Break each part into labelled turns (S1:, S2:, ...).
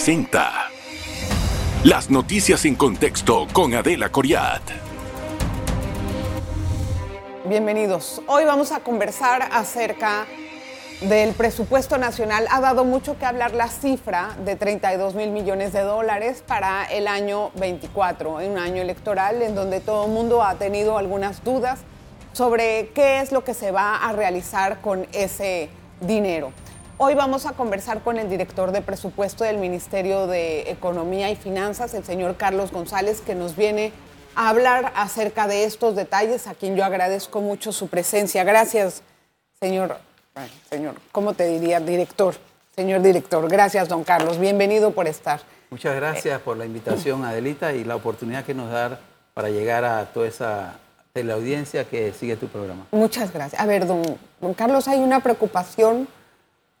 S1: presenta Las noticias en contexto con Adela Coriat.
S2: Bienvenidos. Hoy vamos a conversar acerca del presupuesto nacional. Ha dado mucho que hablar la cifra de 32 mil millones de dólares para el año 24, en un año electoral en donde todo el mundo ha tenido algunas dudas sobre qué es lo que se va a realizar con ese dinero. Hoy vamos a conversar con el director de presupuesto del Ministerio de Economía y Finanzas, el señor Carlos González, que nos viene a hablar acerca de estos detalles, a quien yo agradezco mucho su presencia. Gracias, señor, señor, ¿cómo te diría? Director, señor director. Gracias, don Carlos. Bienvenido por estar.
S3: Muchas gracias por la invitación, Adelita, y la oportunidad que nos da para llegar a toda esa teleaudiencia que sigue tu programa.
S2: Muchas gracias. A ver, don, don Carlos, hay una preocupación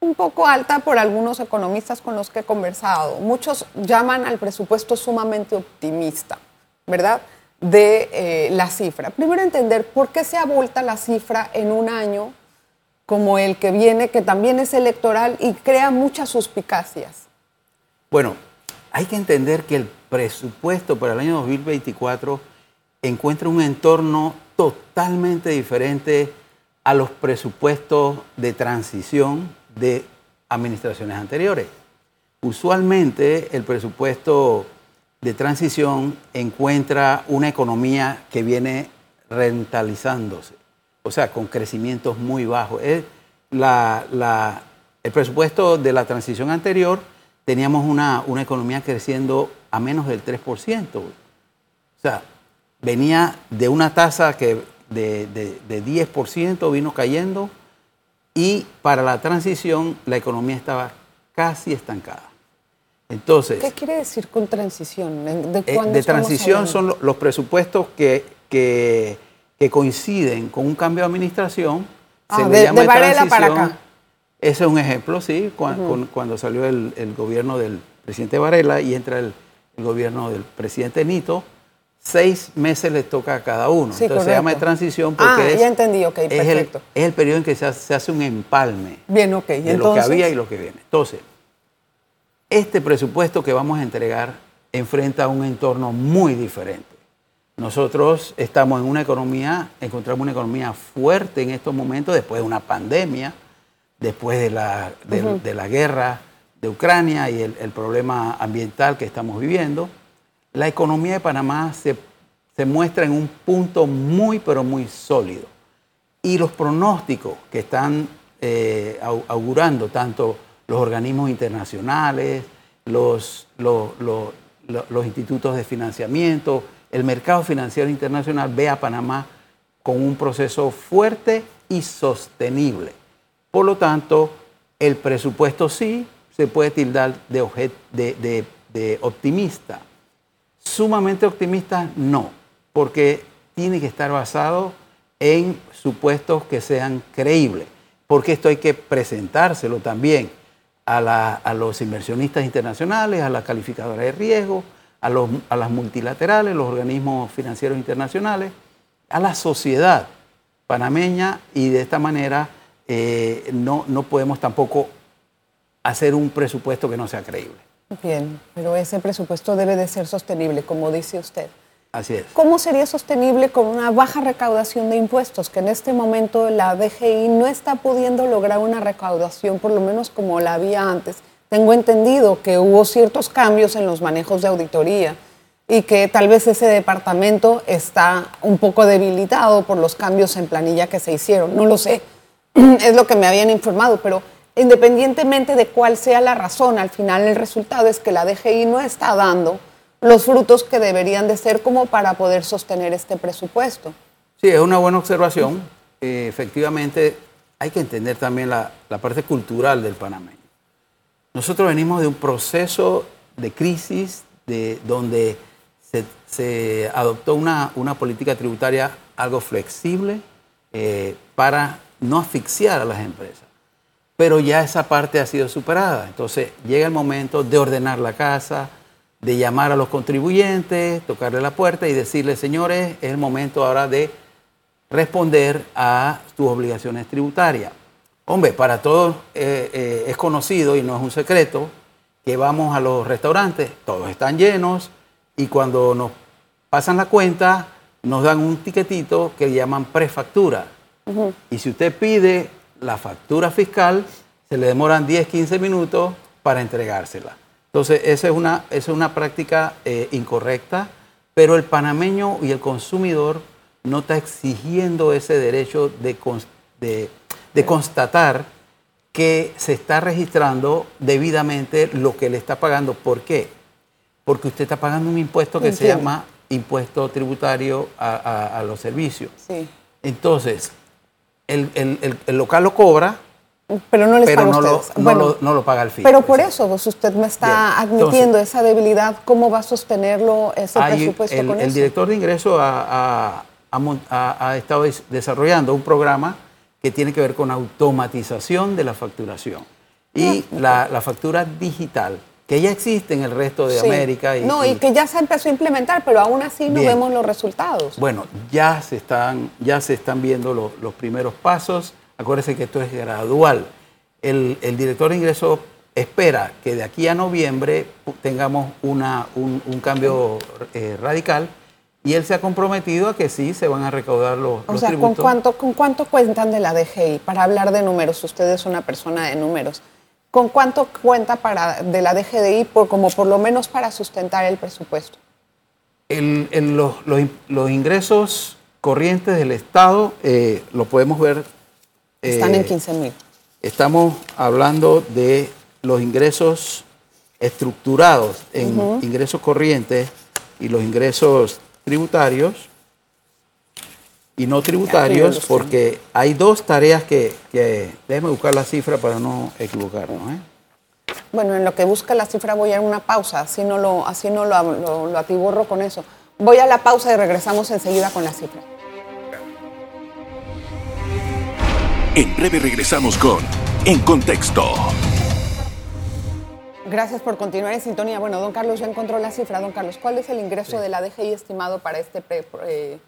S2: un poco alta por algunos economistas con los que he conversado. Muchos llaman al presupuesto sumamente optimista, ¿verdad? De eh, la cifra. Primero entender por qué se abulta la cifra en un año como el que viene, que también es electoral y crea muchas suspicacias.
S3: Bueno, hay que entender que el presupuesto para el año 2024 encuentra un entorno totalmente diferente a los presupuestos de transición de administraciones anteriores. Usualmente el presupuesto de transición encuentra una economía que viene rentalizándose, o sea, con crecimientos muy bajos. el presupuesto de la transición anterior teníamos una, economía creciendo a menos del 3%. O sea, venía de una tasa que de, de 10%, vino cayendo y para la transición la economía estaba casi estancada. Entonces,
S2: ¿Qué quiere decir con transición?
S3: ¿De, eh, transición son los presupuestos que, que, coinciden con un cambio de administración.
S2: Ah, de, Varela para acá.
S3: Ese es un ejemplo, sí, cuando, salió el, gobierno del presidente Varela y entra el, el gobierno del presidente Nito seis meses le toca a cada uno. Entonces se llama de transición porque
S2: ah, es, ya entendí, okay,
S3: perfecto. Es, el, periodo en que se hace, un empalme
S2: Bien, ok.
S3: de lo que había y lo que viene. Entonces, este presupuesto que vamos a entregar enfrenta un entorno muy diferente. Nosotros estamos en una economía, encontramos una economía fuerte en estos momentos después de una pandemia, después de la, de, la guerra de Ucrania y el problema ambiental que estamos viviendo la economía de Panamá se, muestra en un punto muy, pero muy sólido. Y los pronósticos que están eh, augurando tanto los organismos internacionales, los, los, institutos de financiamiento, el mercado financiero internacional ve a Panamá con un proceso fuerte y sostenible. Por lo tanto, el presupuesto sí se puede tildar de, de optimista, Sumamente optimista, no, porque tiene que estar basado en supuestos que sean creíbles, porque esto hay que presentárselo también a, los inversionistas internacionales, a la calificadora de riesgo, a, las multilaterales, los organismos financieros internacionales, a la sociedad panameña y de esta manera eh, no, no podemos tampoco hacer un presupuesto que no sea creíble.
S2: Bien, pero ese presupuesto debe de ser sostenible, como dice usted.
S3: Así es.
S2: ¿Cómo sería sostenible con una baja recaudación de impuestos? Que en este momento la DGI no está pudiendo lograr una recaudación, por lo menos como la había antes. Tengo entendido que hubo ciertos cambios en los manejos de auditoría y que tal vez ese departamento está un poco debilitado por los cambios en planilla que se hicieron. No lo sé, es lo que me habían informado, pero independientemente de cuál sea la razón, al final el resultado es que la DGI no está dando los frutos que deberían de ser como para poder sostener este presupuesto.
S3: Sí, es una buena observación. Eh, efectivamente, hay que entender también la, parte cultural del panameño. Nosotros venimos de un proceso de crisis de, donde se, adoptó una, política tributaria algo flexible eh, para no asfixiar a las empresas pero ya esa parte ha sido superada. Entonces llega el momento de ordenar la casa, de llamar a los contribuyentes, tocarle la puerta y decirle, señores, es el momento ahora de responder a tus obligaciones tributarias. Hombre, para todos eh, eh, es conocido y no es un secreto que que vamos a los restaurantes, todos están llenos y cuando nos pasan la cuenta nos dan un tiquetito que llaman prefactura. Y si usted pide la factura fiscal, se le demoran 10, 15 minutos para entregársela. Entonces, esa es una, es una práctica eh, incorrecta, pero el panameño y el consumidor no está exigiendo ese derecho de, de constatar que se está registrando debidamente lo que le está pagando. ¿Por qué? Porque usted está pagando un impuesto que se llama impuesto tributario a, los servicios. Sí. Entonces, el, local lo cobra,
S2: pero no les paga
S3: no,
S2: lo,
S3: no, lo, paga el fin.
S2: Pero por eso, pues, usted me está admitiendo esa debilidad. ¿Cómo va a sostenerlo ese presupuesto
S3: el,
S2: con
S3: el director de ingresos ha, estado desarrollando un programa que tiene que ver con automatización de la facturación y la, la factura digital que ya existe en el resto de América.
S2: Y, no, y, que ya se empezó a implementar, pero aún así no vemos los resultados.
S3: Bueno, ya se están, ya se están viendo los primeros pasos. Acuérdense que esto es gradual. El, director de ingresos espera que de aquí a noviembre tengamos una, un, cambio eh, radical y él se ha comprometido a que sí se van a recaudar los, o sea,
S2: ¿con cuánto, ¿con cuánto cuentan de la DGI? Para hablar de números, usted es una persona de números. ¿Con cuánto cuenta para, de la DGDI por, como por lo menos para sustentar el presupuesto?
S3: los, ingresos corrientes del Estado eh, lo podemos ver.
S2: Están en 15 eh, mil.
S3: Estamos hablando de los ingresos estructurados en ingresos corrientes y los ingresos tributarios y no tributarios, porque hay dos tareas que, que, déjeme buscar la cifra para no equivocarnos. ¿eh?
S2: Bueno, en lo que busca la cifra voy a una pausa, así no lo, así no lo, lo atiborro con eso. Voy a la pausa y regresamos enseguida con la cifra.
S1: En breve regresamos con En Contexto.
S2: Gracias por continuar en sintonía. Bueno, don Carlos ya encontró la cifra. Don Carlos, ¿cuál es el ingreso de la DGI estimado para este eh,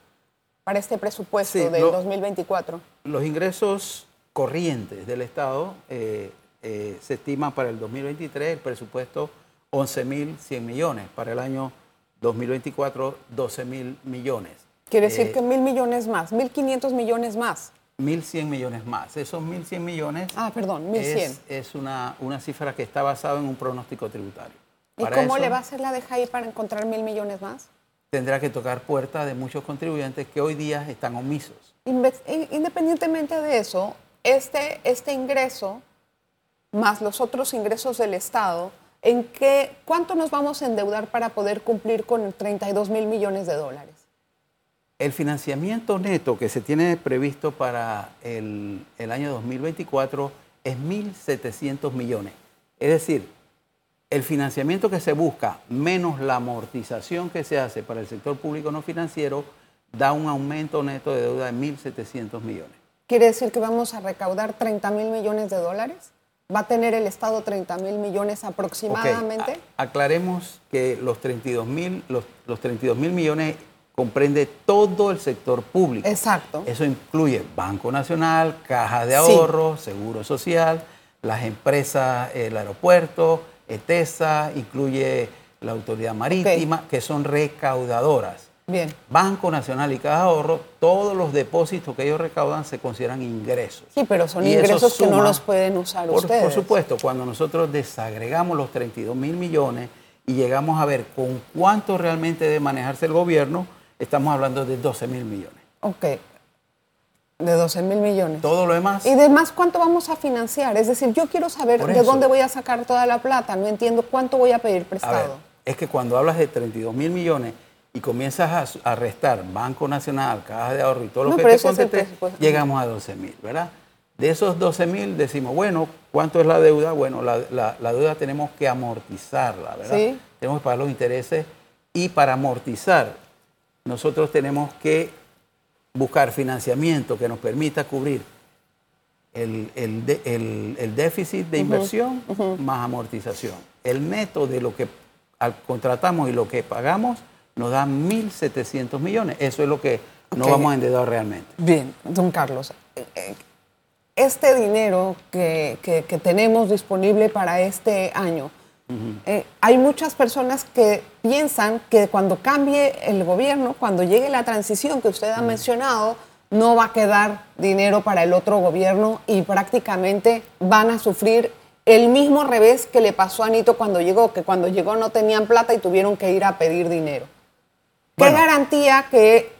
S2: para este presupuesto del 2024?
S3: Los ingresos corrientes del Estado eh, eh, se estiman para el 2023 el presupuesto 11.100 millones, para el año 2024 12.000 millones.
S2: Quiere decir eh, que mil millones más, 1.500 millones más.
S3: 1.100 millones más. Esos 1.100 millones
S2: ah, perdón, 1.100.
S3: Es, una, una, cifra que está basada en un pronóstico tributario.
S2: ¿Y cómo le va a hacer la DGI para encontrar mil millones más?
S3: Tendrá que tocar puertas de muchos contribuyentes que hoy día están omisos.
S2: Independientemente de eso, este, este ingreso, más los otros ingresos del Estado, ¿en qué, ¿cuánto nos vamos a endeudar para poder cumplir con 32 mil millones de dólares?
S3: El financiamiento neto que se tiene previsto para el, el año 2024 es 1.700 millones. Es decir, el financiamiento que se busca menos la amortización que se hace para el sector público no financiero da un aumento neto de deuda de 1.700 millones.
S2: ¿Quiere decir que vamos a recaudar 30 mil millones de dólares? ¿Va a tener el Estado 30 mil millones aproximadamente?
S3: aclaremos que los 32 mil los, los 32 mil millones comprende todo el sector público.
S2: Exacto.
S3: Eso incluye Banco Nacional, Caja de Ahorro, Seguro Social, las empresas, el aeropuerto, ETESA, incluye la Autoridad Marítima, que son recaudadoras.
S2: Bien.
S3: Banco Nacional y Caja Ahorro, todos los depósitos que ellos recaudan se consideran ingresos.
S2: Sí, pero son ingresos que no los pueden usar ustedes.
S3: Por supuesto, cuando nosotros desagregamos los 32 mil millones y llegamos a ver con cuánto realmente debe manejarse el gobierno, estamos hablando de 12 mil millones.
S2: Ok, de 12 mil millones.
S3: Todo lo demás.
S2: ¿Y demás cuánto vamos a financiar? Es decir, yo quiero saber de dónde voy a sacar toda la plata. No entiendo cuánto voy a pedir prestado.
S3: es que cuando hablas de 32 mil millones y comienzas a, restar Banco Nacional, Caja de Ahorro y todo lo que te contesté, llegamos a 12 mil, ¿verdad? De esos 12 mil decimos, bueno, ¿cuánto es la deuda? Bueno, la, la, deuda tenemos que amortizarla, ¿verdad? ¿Sí? Tenemos que pagar los intereses y para amortizar nosotros tenemos que buscar financiamiento que nos permita cubrir el, déficit de inversión más amortización. El neto de lo que contratamos y lo que pagamos nos da 1.700 millones. Eso es lo que no vamos a endeudar realmente.
S2: Bien, don Carlos, eh, eh, este dinero que, tenemos disponible para este año, Eh, hay muchas personas que piensan que cuando cambie el gobierno, cuando llegue la transición que usted ha mencionado, no va a quedar dinero para el otro gobierno y prácticamente van a sufrir el mismo revés que le pasó a Nito cuando llegó, que cuando llegó no tenían plata y tuvieron que ir a pedir dinero. ¿Qué garantía que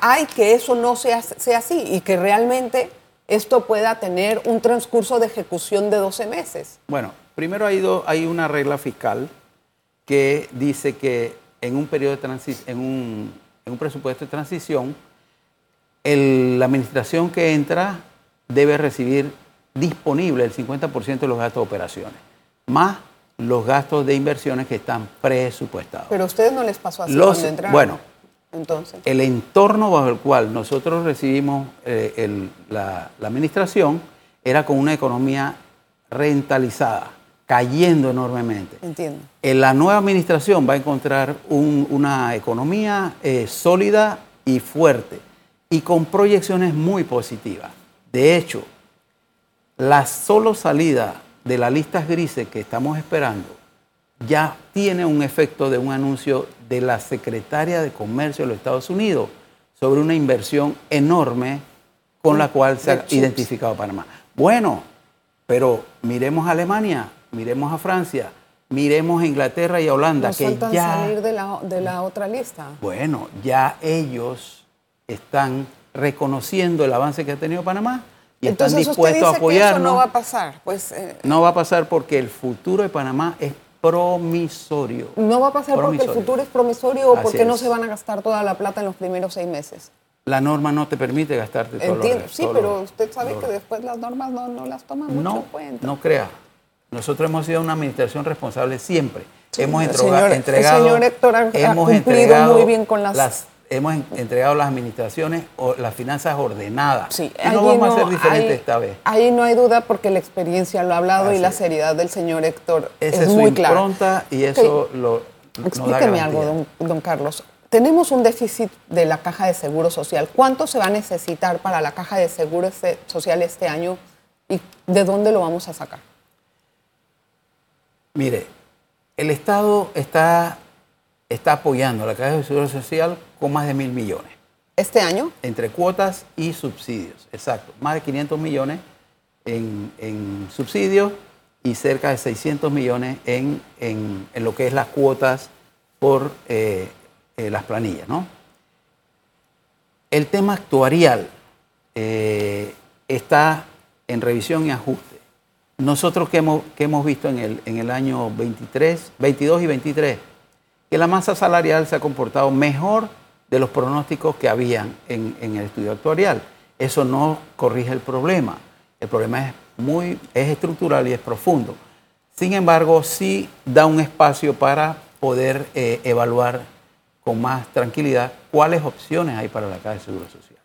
S2: hay que eso no sea, sea así y que realmente esto pueda tener un transcurso de ejecución de 12 meses?
S3: Bueno, primero hay, hay una regla fiscal que dice que en un periodo de en un, en un presupuesto de transición, la administración que entra debe recibir disponible el 50% de los gastos de operaciones, más los gastos de inversiones que están presupuestados.
S2: Pero a ustedes no les pasó así cuando entraron.
S3: Bueno, entonces. El entorno bajo el cual nosotros recibimos eh, la, administración era con una economía rentalizada, cayendo enormemente.
S2: Entiendo.
S3: En la nueva administración va a encontrar una economía eh, sólida y fuerte y con proyecciones muy positivas. De hecho, la solo salida de las listas grises que estamos esperando ya tiene un efecto de un anuncio de la secretaria de Comercio de los Estados Unidos sobre una inversión enorme con la cual se ha identificado Panamá. Bueno, pero miremos a Alemania, miremos a Francia, miremos a Inglaterra y a Holanda.
S2: que ya salir de la, de la otra lista.
S3: Bueno, ya ellos están reconociendo el avance que ha tenido Panamá y están dispuestos a apoyarnos. Que eso
S2: no va a pasar. Pues, eh,
S3: no va a pasar porque el futuro de Panamá es promisorio.
S2: No va a pasar porque el futuro es promisorio o porque no se van a gastar toda la plata en los primeros seis meses.
S3: La norma no te permite gastarte todo Entiendo,
S2: sí, pero usted sabe que después las normas no, las toman mucho en cuenta.
S3: No crea. Nosotros hemos sido una administración responsable siempre. hemos entregado, el
S2: señor Héctor ha, hemos cumplido muy bien con las
S3: hemos entregado las administraciones o las finanzas ordenadas. Sí, no vamos a ser diferentes esta vez.
S2: Ahí no hay duda porque la experiencia lo ha hablado y la seriedad del señor Héctor
S3: Esa
S2: es,
S3: es
S2: muy
S3: clara. y eso lo
S2: Explíqueme algo, don, Carlos. Tenemos un déficit de la caja de seguro social. ¿Cuánto se va a necesitar para la caja de seguro social este año y de dónde lo vamos a sacar?
S3: Mire, el Estado está está apoyando la Caja de Seguro Social con más de mil millones.
S2: ¿Este año?
S3: Entre cuotas y subsidios, exacto. Más de 500 millones en, subsidios y cerca de 600 millones en, lo que es las cuotas por eh, eh, las planillas, ¿no? El tema actuarial eh, está en revisión y ajuste. Nosotros que hemos, que hemos visto en el, en el año 23, 22 y 23, que la masa salarial se ha comportado mejor de los pronósticos que habían en, el estudio actuarial. Eso no corrige el problema. El problema es, muy, es estructural y es profundo. Sin embargo, sí da un espacio para poder eh, evaluar con más tranquilidad cuáles opciones hay para la Caja de Seguro Social.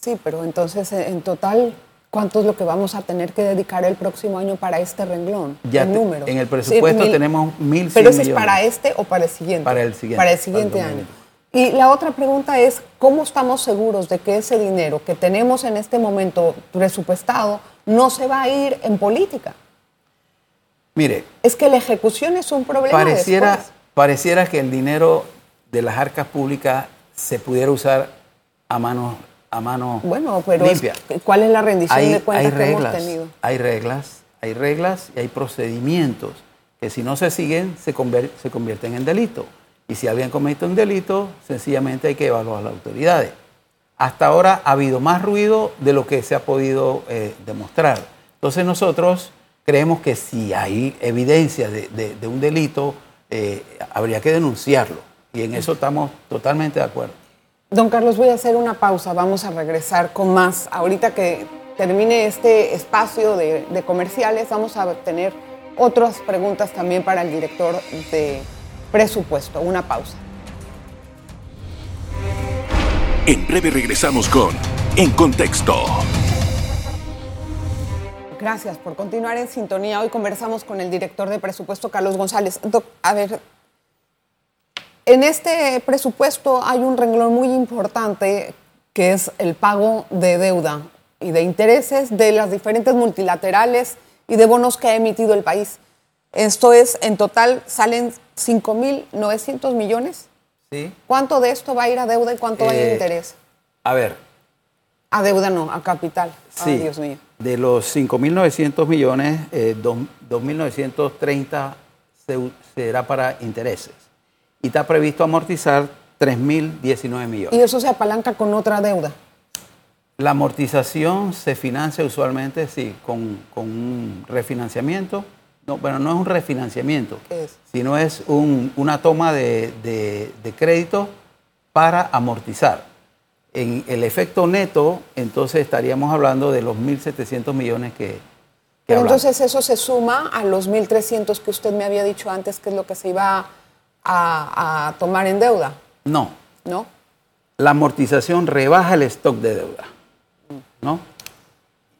S2: Sí, pero entonces en total ¿Cuánto es lo que vamos a tener que dedicar el próximo año para este renglón?
S3: Ya en números. En el presupuesto tenemos mil
S2: ¿Pero ese es para este o para el siguiente?
S3: Para el siguiente.
S2: Para el siguiente año. Y la otra pregunta es, ¿cómo estamos seguros de que ese dinero que tenemos en este momento presupuestado no se va a ir en política?
S3: Mire.
S2: Es que la ejecución es un problema.
S3: Pareciera, pareciera que el dinero de las arcas públicas se pudiera usar a manos a mano
S2: bueno, pero ¿cuál es la rendición de cuentas
S3: que
S2: hemos tenido?
S3: Hay reglas, hay reglas y hay procedimientos que si no se siguen se, se convierten en delito. Y si alguien comete un delito, sencillamente hay que evaluar a las autoridades. Hasta ahora ha habido más ruido de lo que se ha podido eh, demostrar. Entonces nosotros creemos que si hay evidencia de, un delito, eh, habría que denunciarlo. Y en eso estamos totalmente de acuerdo.
S2: Don Carlos, voy a hacer una pausa, vamos a regresar con más. Ahorita que termine este espacio de, comerciales, vamos a tener otras preguntas también para el director de presupuesto. Una pausa.
S1: En breve regresamos con En Contexto.
S2: Gracias por continuar en sintonía. Hoy conversamos con el director de presupuesto, Carlos González. a ver, en este presupuesto hay un renglón muy importante que es el pago de deuda y de intereses de las diferentes multilaterales y de bonos que ha emitido el país. Esto es, en total salen 5.900 millones.
S3: ¿Sí?
S2: ¿Cuánto de esto va a ir a deuda y cuánto va a ir a
S3: Eh,
S2: interés?
S3: A ver,
S2: A deuda no, a capital.
S3: sí,
S2: Ay, Dios mío.
S3: de los 5.900 millones, eh, dos- 2.930 se- será para intereses. Y está previsto amortizar 3.019 millones.
S2: Y eso se apalanca con otra deuda.
S3: La amortización se financia usualmente, sí, con, con un refinanciamiento. No, bueno, no es un refinanciamiento,
S2: ¿Qué es?
S3: sino es un- una toma de, de- de crédito para amortizar. En el efecto neto, entonces estaríamos hablando de los 1.700 millones que, que
S2: Pero
S3: hablamos.
S2: entonces eso se suma a los 1.300 que usted me había dicho antes, que es lo que se iba a, a tomar en deuda,
S3: No,
S2: ¿no?
S3: la amortización rebaja el stock de deuda, ¿no?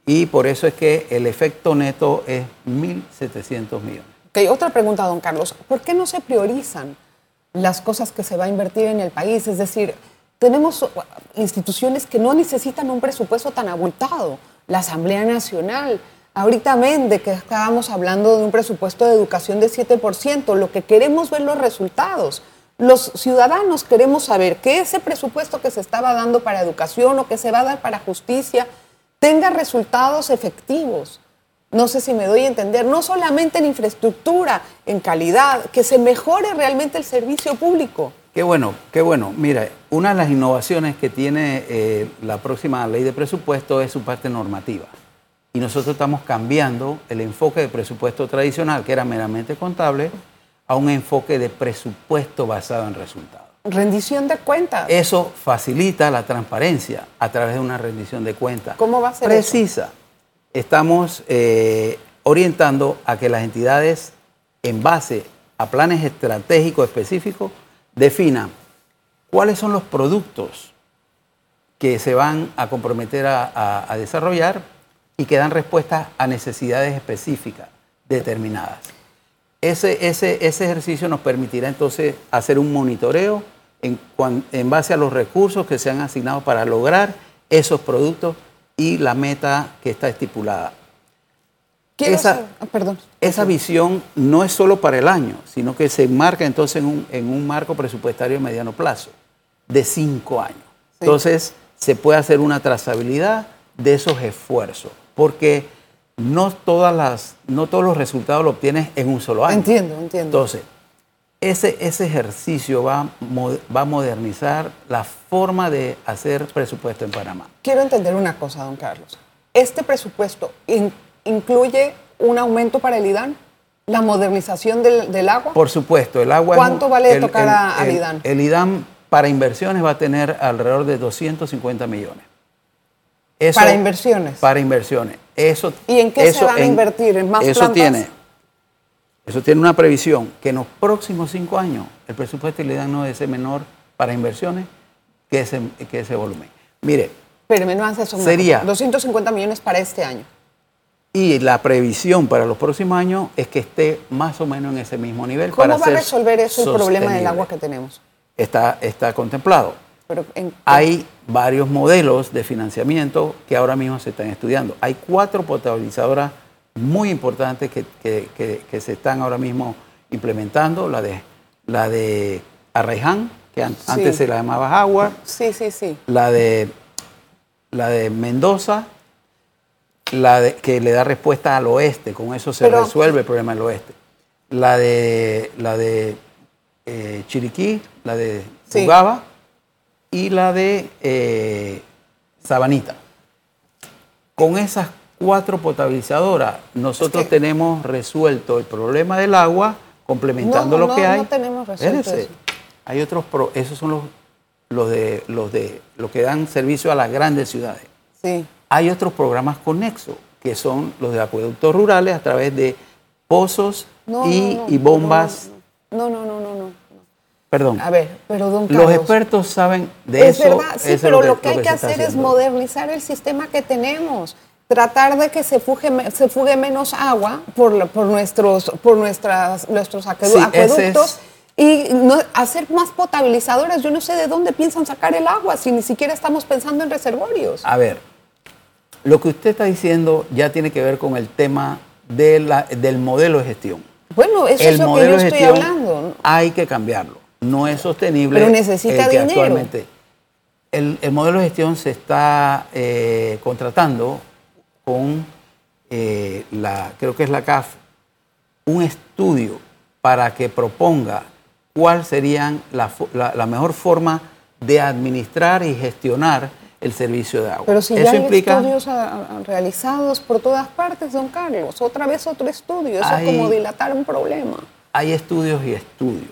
S3: Y por eso es que el efecto neto es 1.700 millones.
S2: Ok, otra pregunta, don Carlos. ¿Por qué no se priorizan las cosas que se va a invertir en el país? Es decir, tenemos instituciones que no necesitan un presupuesto tan abultado. La Asamblea Nacional, ahorita Mende, que estábamos hablando de un presupuesto de educación de 7%, lo que queremos ver los resultados. Los ciudadanos queremos saber que ese presupuesto que se estaba dando para educación o que se va a dar para justicia tenga resultados efectivos. No sé si me doy a entender, no solamente en infraestructura, en calidad, que se mejore realmente el servicio público.
S3: Qué bueno, qué bueno. Mira, una de las innovaciones que tiene eh, la próxima ley de presupuesto es su parte normativa. Y nosotros estamos cambiando el enfoque de presupuesto tradicional, que era meramente contable, a un enfoque de presupuesto basado en resultados.
S2: Rendición de cuentas.
S3: Eso facilita la transparencia a través de una rendición de cuentas.
S2: ¿Cómo va a ser
S3: Precisa. Estamos eh, orientando a que las entidades, en base a planes estratégicos específicos, definan cuáles son los productos que se van a comprometer a, a- a desarrollar y que dan respuesta a necesidades específicas determinadas. Ese, ese, ese ejercicio nos permitirá entonces hacer un monitoreo en, en base a los recursos que se han asignado para lograr esos productos y la meta que está estipulada. Esa-
S2: ah, perdón.
S3: Esa visión no es solo para el año, sino que se enmarca entonces en un, en un marco presupuestario de mediano plazo, de cinco años. Entonces, se puede hacer una trazabilidad de esos esfuerzos, porque no, todas las, no todos los resultados los obtienes en un solo año.
S2: Entiendo, entiendo.
S3: Entonces, ese, ese ejercicio va, va a modernizar la forma de hacer presupuesto en Panamá.
S2: Quiero entender una cosa, don Carlos. ¿Este presupuesto in- incluye un aumento para el IDAN? ¿La modernización del, del agua?
S3: Por supuesto, el agua...
S2: ¿Cuánto vale
S3: el-
S2: tocar
S3: el-
S2: a- al
S3: el-
S2: IDAN?
S3: El IDAN para inversiones va a tener alrededor de 250 millones. Eso-
S2: Para inversiones.
S3: Para inversiones. Eso,
S2: ¿Y en qué se van a invertir? ¿En más
S3: eso
S2: plantas?
S3: tiene, eso tiene una previsión que en los próximos cinco años el presupuesto del IDAN no debe ser menor para inversiones que ese, que ese volumen. Mire,
S2: Pero me vas a sumar.
S3: Sería-
S2: 250 millones para este año.
S3: y la previsión para los próximos años es que esté más o menos en ese mismo nivel.
S2: ¿Cómo
S3: para
S2: va a resolver eso el problema del agua que tenemos?
S3: Está, está contemplado.
S2: Pero en-
S3: Hay varios modelos de financiamiento que ahora mismo se están estudiando. Hay cuatro potabilizadoras muy importantes que, que- que- que se están ahora mismo implementando. La de, la de Arraiján, que an-
S2: Sí.
S3: antes se la llamaba Agua.
S2: Sí, sí, sí.
S3: La de, la de Mendoza, la de, que le da respuesta al oeste. Con eso se
S2: Pero-
S3: resuelve el problema del oeste. La de, la de eh, Chiriquí, la de
S2: Sí.
S3: Y la de eh, Sabanita. Con esas cuatro potabilizadoras, nosotros
S2: Es que-
S3: tenemos resuelto el problema del agua, complementando
S2: No,
S3: lo que hay.
S2: no tenemos resuelto eso.
S3: Hay otros, pro- esos son los, los, de, los, de, los que dan servicio a las grandes ciudades.
S2: Sí.
S3: Hay otros programas conexos, que son los de acueductos rurales a través de pozos
S2: No,
S3: y, y bombas.
S2: No, no, no.
S3: Perdón.
S2: A ver, pero don Carlos.
S3: Los expertos saben de
S2: es
S3: eso.
S2: verdad, sí,
S3: eso
S2: pero lo que, hay
S3: lo
S2: que, hacer es modernizar el sistema que tenemos. Tratar de que se fugue menos agua por, nuestros, por nuestras, nuestros
S3: Sí,
S2: acueductos y no- hacer más potabilizadores. Yo no sé de dónde piensan sacar el agua si ni siquiera estamos pensando en reservorios.
S3: A ver, lo que usted está diciendo ya tiene que ver con el tema de la- del modelo de gestión.
S2: Bueno, eso
S3: el
S2: es lo que yo estoy hablando.
S3: hay que cambiarlo. No es sostenible.
S2: Pero necesita
S3: que
S2: dinero.
S3: Actualmente, el, el modelo de gestión se está eh, contratando con eh, la, creo que es la CAF, un estudio para que proponga cuál sería la, fo- la- la mejor forma de administrar y gestionar el servicio de agua.
S2: Pero si
S3: Eso
S2: ya hay
S3: implica,
S2: estudios a- a- realizados por todas partes, don Carlos, otra vez otro estudio, eso
S3: Hay-
S2: es como dilatar un problema.
S3: hay estudios y estudios.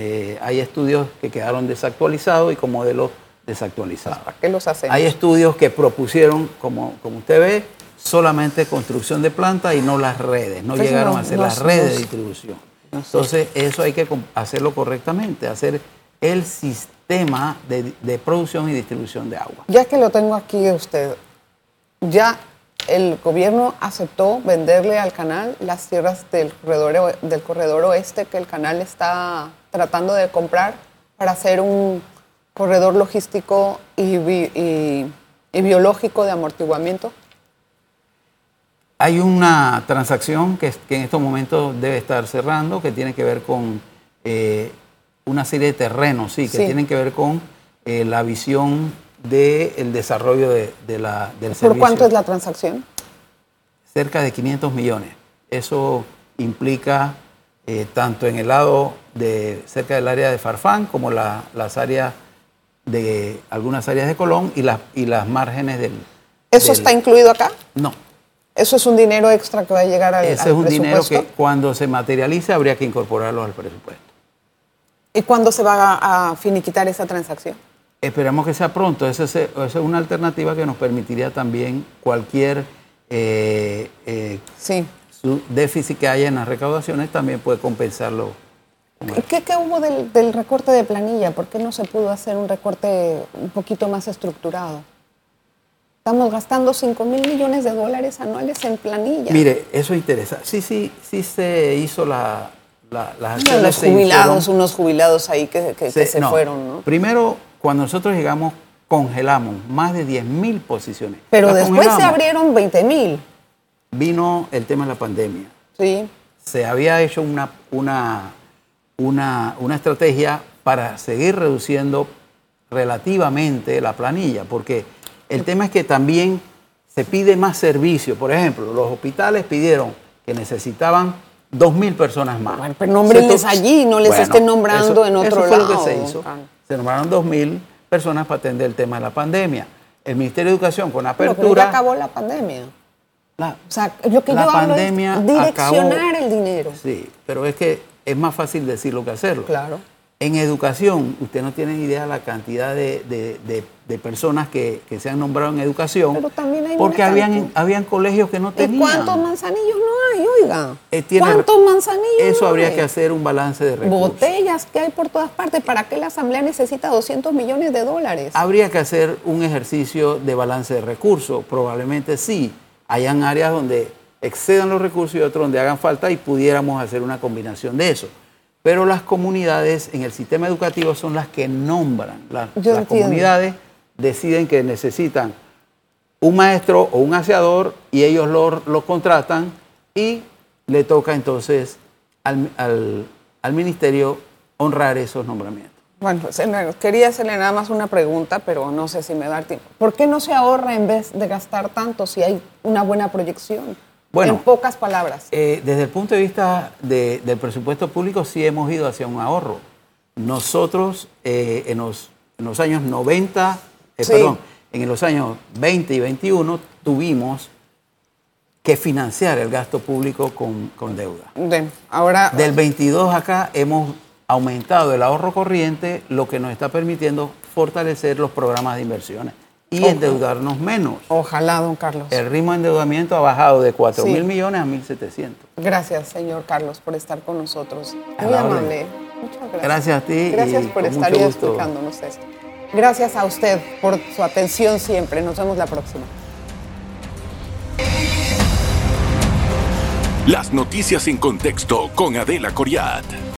S3: Eh, hay estudios que quedaron desactualizados y con modelos desactualizados.
S2: ¿Para qué los hacemos?
S3: Hay estudios que propusieron, como, como usted ve, solamente construcción de planta y no las redes. No
S2: Entonces,
S3: llegaron
S2: no-
S3: a hacer
S2: no-
S3: las redes
S2: no-
S3: de distribución. Entonces, eso hay que hacerlo correctamente, hacer el sistema de, de producción y distribución de agua.
S2: Ya que lo tengo aquí de usted, ya el gobierno aceptó venderle al canal las tierras del corredor, del corredor oeste que el canal está tratando de comprar para hacer un corredor logístico y, bi- y- y biológico de amortiguamiento.
S3: Hay una transacción que, que en estos momentos debe estar cerrando, que tiene que ver con eh, una serie de terrenos, sí, que
S2: Sí.
S3: tienen que ver con eh, la visión del desarrollo de, de la, del
S2: ¿Por
S3: servicio.
S2: cuánto es la transacción?
S3: cerca de 500 millones. Eso implica eh, tanto en el lado de cerca del área de Farfán como la- las áreas de algunas áreas de Colón y las y las márgenes del.
S2: ¿Eso
S3: del-
S2: está incluido acá?
S3: No,
S2: ¿Eso es un dinero extra que va a llegar al,
S3: ese
S2: al
S3: es un dinero que
S2: presupuesto?
S3: cuando se materialice habría que incorporarlo al presupuesto.
S2: ¿Y cuándo se va a, a finiquitar esa transacción?
S3: Esperamos que sea pronto. Esa es, esa es una alternativa que nos permitiría también cualquier eh, eh,
S2: Sí.
S3: Su déficit que haya en las recaudaciones también puede compensarlo.
S2: ¿Qué, qué hubo del, del recorte de planilla? ¿Por qué no se pudo hacer un recorte un poquito más estructurado? Estamos gastando 5 mil millones de dólares anuales en planilla.
S3: Mire, eso interesa. Sí, sí, sí se hizo la, la, las acciones.
S2: los
S3: se
S2: jubilados,
S3: hicieron.
S2: unos jubilados ahí que, que- que
S3: Se-
S2: se
S3: no,
S2: fueron, ¿no?
S3: Primero, cuando nosotros llegamos, congelamos más de 10.000 posiciones.
S2: Pero después se abrieron 20 mil.
S3: Vino el tema de la pandemia.
S2: Sí.
S3: Se había hecho una, una, una, una estrategia para seguir reduciendo relativamente la planilla, porque el tema es que también se pide más servicio. Por ejemplo, los hospitales pidieron que necesitaban 2.000 personas más.
S2: Bueno, pero nómbrenles
S3: Se to-
S2: allí, no les estén nombrando en otro
S3: eso fue lo
S2: lado,
S3: que se hizo.
S2: Carlos.
S3: Se nombraron 2.000 personas para atender el tema de la pandemia. El Ministerio de Educación, con
S2: Pero, pero ya
S3: apertura...
S2: acabó la pandemia.
S3: La-
S2: O sea, lo que
S3: La
S2: yo hablo
S3: pandemia
S2: es direccionar
S3: acabó.
S2: el dinero.
S3: Sí, pero es que es más fácil decirlo que hacerlo.
S2: Claro.
S3: En educación, usted no tiene idea la cantidad de, de- de- de personas que, que se han nombrado en educación.
S2: Pero también hay
S3: porque habían, habían colegios que no
S2: ¿Y
S3: tenían.
S2: cuántos manzanillos no hay, oiga?
S3: Eh, tiene-
S2: ¿Cuántos manzanillos
S3: Eso
S2: no
S3: habría
S2: hay?
S3: que hacer un balance de recursos.
S2: Botellas que hay por todas partes. ¿Para qué la Asamblea necesita 200 millones de dólares?
S3: Habría que hacer un ejercicio de balance de recursos. Probablemente sí. Hayan áreas donde excedan los recursos y otros donde hagan falta y pudiéramos hacer una combinación de eso. Pero las comunidades en el sistema educativo son las que nombran. Las comunidades deciden que necesitan un maestro o un aseador y ellos lo, lo contratan y le toca entonces al, al- al ministerio honrar esos nombramientos.
S2: Bueno, me- quería hacerle nada más una pregunta, pero no sé si me da tiempo. ¿Por qué no se ahorra en vez de gastar tanto si hay una buena proyección?
S3: Bueno.
S2: en pocas palabras.
S3: Eh, desde el punto de vista de- del presupuesto público, sí hemos ido hacia un ahorro. Nosotros, eh, en, los, en los años 90, eh,
S2: Sí.
S3: perdón, en los años 20 y 21, tuvimos que financiar el gasto público con, con deuda.
S2: De- ahora,
S3: Del 22 acá hemos aumentado el ahorro corriente, lo que nos está permitiendo fortalecer los programas de inversiones y endeudarnos menos.
S2: ojalá, don Carlos.
S3: El ritmo de endeudamiento ha bajado de 4
S2: Sí.
S3: mil millones a 1.700.
S2: Gracias, señor Carlos, por estar con nosotros.
S3: A
S2: Muy amable. Muchas gracias.
S3: Gracias a ti
S2: Gracias
S3: y
S2: por
S3: con
S2: estar
S3: mucho
S2: y
S3: gusto.
S2: explicándonos esto. Gracias a usted por su atención siempre. Nos vemos la próxima.
S1: Las noticias en contexto con Adela Coriat.